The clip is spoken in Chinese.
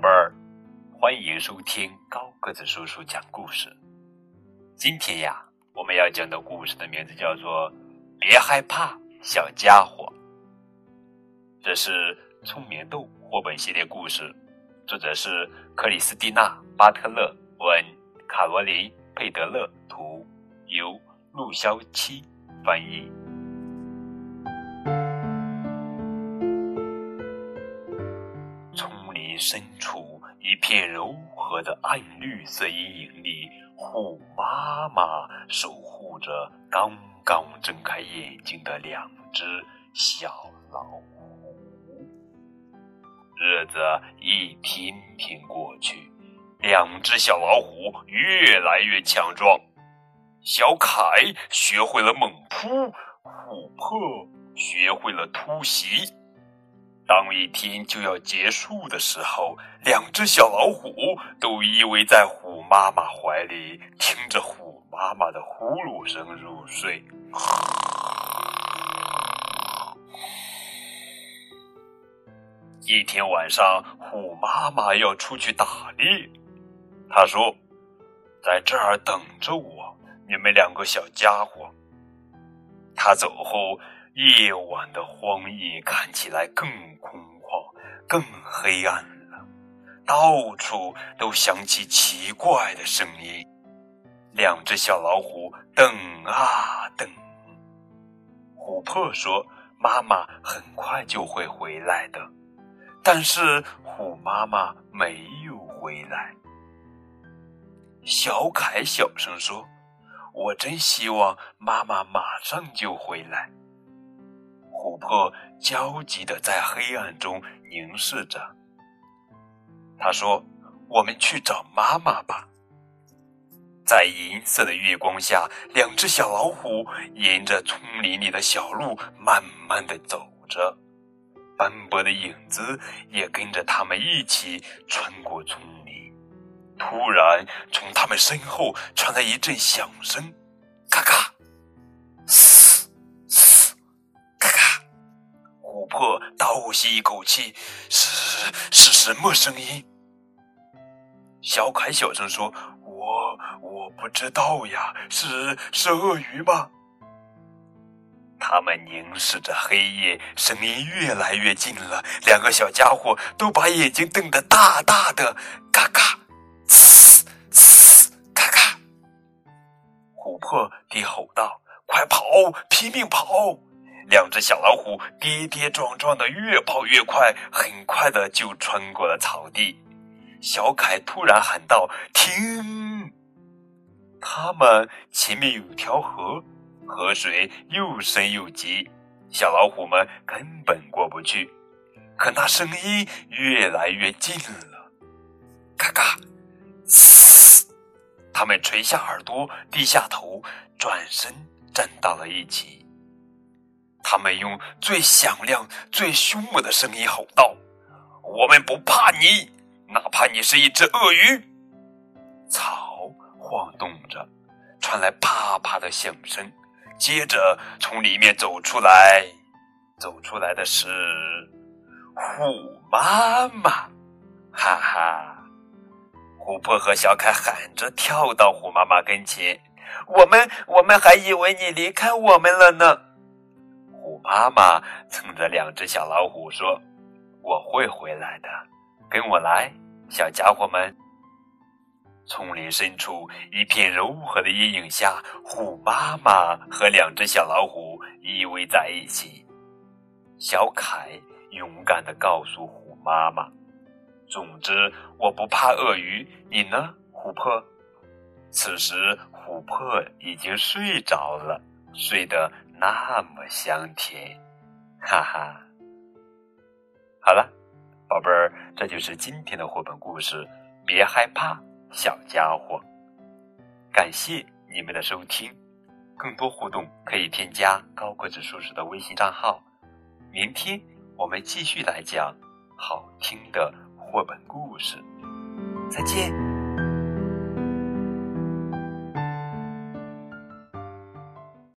宝贝儿，欢迎收听高个子叔叔讲故事。今天呀，我们要讲的故事的名字叫做《别害怕，小家伙》。这是《聪明豆》绘本系列故事，作者是克里斯蒂娜·巴特勒，文卡罗琳·佩德勒，图由陆潇七翻译。身处一片柔和的暗绿色阴影里，虎妈妈守护着刚刚睁开眼睛的两只小老虎。日子一天天过去，两只小老虎越来越强壮。小凯学会了猛扑，琥珀学会了突袭。当一天就要结束的时候，两只小老虎都依偎在虎妈妈怀里，听着虎妈妈的呼噜声入睡。一天晚上，虎妈妈要出去打猎，她说：“在这儿等着我，你们两个小家伙。”她走后。夜晚的荒野看起来更空旷、更黑暗了，到处都响起奇怪的声音。两只小老虎等啊等。琥珀说：“妈妈很快就会回来的。”但是虎妈妈没有回来。小凯小声说：“我真希望妈妈马上就回来。”琥珀焦急的在黑暗中凝视着。他说：“我们去找妈妈吧。”在银色的月光下，两只小老虎沿着丛林里的小路慢慢的走着，斑驳的影子也跟着他们一起穿过丛林。突然，从他们身后传来一阵响声，咔咔。琥珀倒吸一口气，是是什么声音？小凯小声说：“我我不知道呀，是是鳄鱼吗？”他们凝视着黑夜，声音越来越近了。两个小家伙都把眼睛瞪得大大的，嘎嘎，嘶嘶，嘎嘎。琥珀低吼道：“快跑，拼命跑！”两只小老虎跌跌撞撞的，越跑越快，很快的就穿过了草地。小凯突然喊道：“停！”他们前面有条河，河水又深又急，小老虎们根本过不去。可那声音越来越近了，嘎嘎，嘶！他们垂下耳朵，低下头，转身站到了一起。他们用最响亮、最凶猛的声音吼道：“我们不怕你，哪怕你是一只鳄鱼。”草晃动着，传来啪啪的响声。接着，从里面走出来，走出来的是虎妈妈。哈哈！琥珀和小凯喊着跳到虎妈妈跟前：“我们，我们还以为你离开我们了呢。”妈妈蹭着两只小老虎说：“我会回来的，跟我来，小家伙们。”丛林深处，一片柔和的阴影下，虎妈妈和两只小老虎依偎在一起。小凯勇敢的告诉虎妈妈：“总之，我不怕鳄鱼，你呢，琥珀？”此时，琥珀已经睡着了，睡得。那么香甜，哈哈！好了，宝贝儿，这就是今天的绘本故事。别害怕，小家伙。感谢你们的收听，更多互动可以添加高个子叔叔的微信账号。明天我们继续来讲好听的绘本故事。再见。